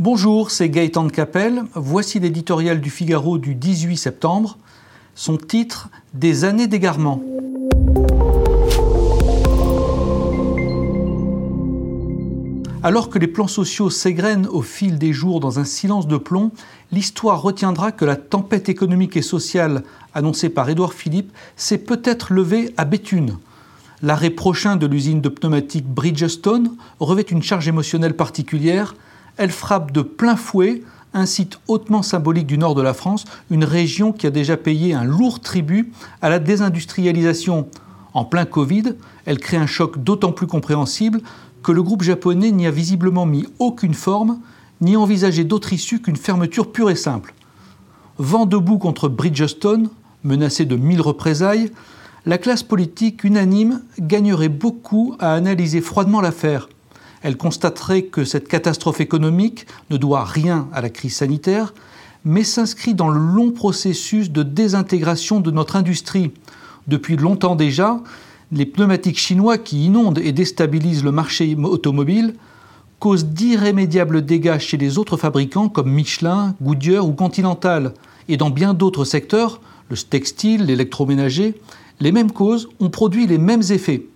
Bonjour, c'est Gaëtan de Capelle. Voici l'éditorial du Figaro du 18 septembre. Son titre Des années d'égarement. Alors que les plans sociaux s'égrènent au fil des jours dans un silence de plomb, l'histoire retiendra que la tempête économique et sociale annoncée par Édouard Philippe s'est peut-être levée à Béthune. L'arrêt prochain de l'usine de pneumatiques Bridgestone revêt une charge émotionnelle particulière elle frappe de plein fouet un site hautement symbolique du nord de la France, une région qui a déjà payé un lourd tribut à la désindustrialisation. En plein Covid, elle crée un choc d'autant plus compréhensible que le groupe japonais n'y a visiblement mis aucune forme, ni envisagé d'autre issue qu'une fermeture pure et simple. Vent debout contre Bridgestone, menacé de mille représailles, la classe politique unanime gagnerait beaucoup à analyser froidement l'affaire elle constaterait que cette catastrophe économique ne doit rien à la crise sanitaire, mais s'inscrit dans le long processus de désintégration de notre industrie. Depuis longtemps déjà, les pneumatiques chinois qui inondent et déstabilisent le marché automobile causent d'irrémédiables dégâts chez les autres fabricants comme Michelin, Goodyear ou Continental. Et dans bien d'autres secteurs, le textile, l'électroménager, les mêmes causes ont produit les mêmes effets.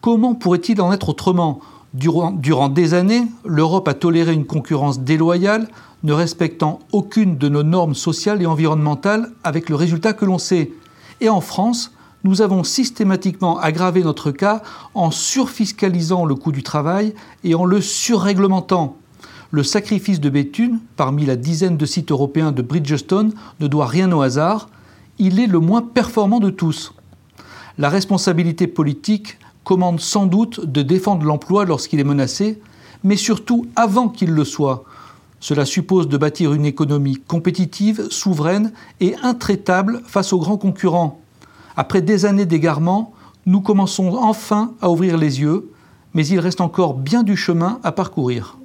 Comment pourrait-il en être autrement? Durant, des années, l'Europe a toléré une concurrence déloyale, ne respectant aucune de nos normes sociales et environnementales, avec le résultat que l'on sait. Et en France, nous avons systématiquement aggravé notre cas en surfiscalisant le coût du travail et en le surréglementant. Le sacrifice de Béthune, parmi la dizaine de sites européens de Bridgestone, ne doit rien au hasard. Il est le moins performant de tous. La responsabilité politique commande sans doute de défendre l'emploi lorsqu'il est menacé, mais surtout avant qu'il le soit. Cela suppose de bâtir une économie compétitive, souveraine et intraitable face aux grands concurrents. Après des années d'égarement, nous commençons enfin à ouvrir les yeux, mais il reste encore bien du chemin à parcourir.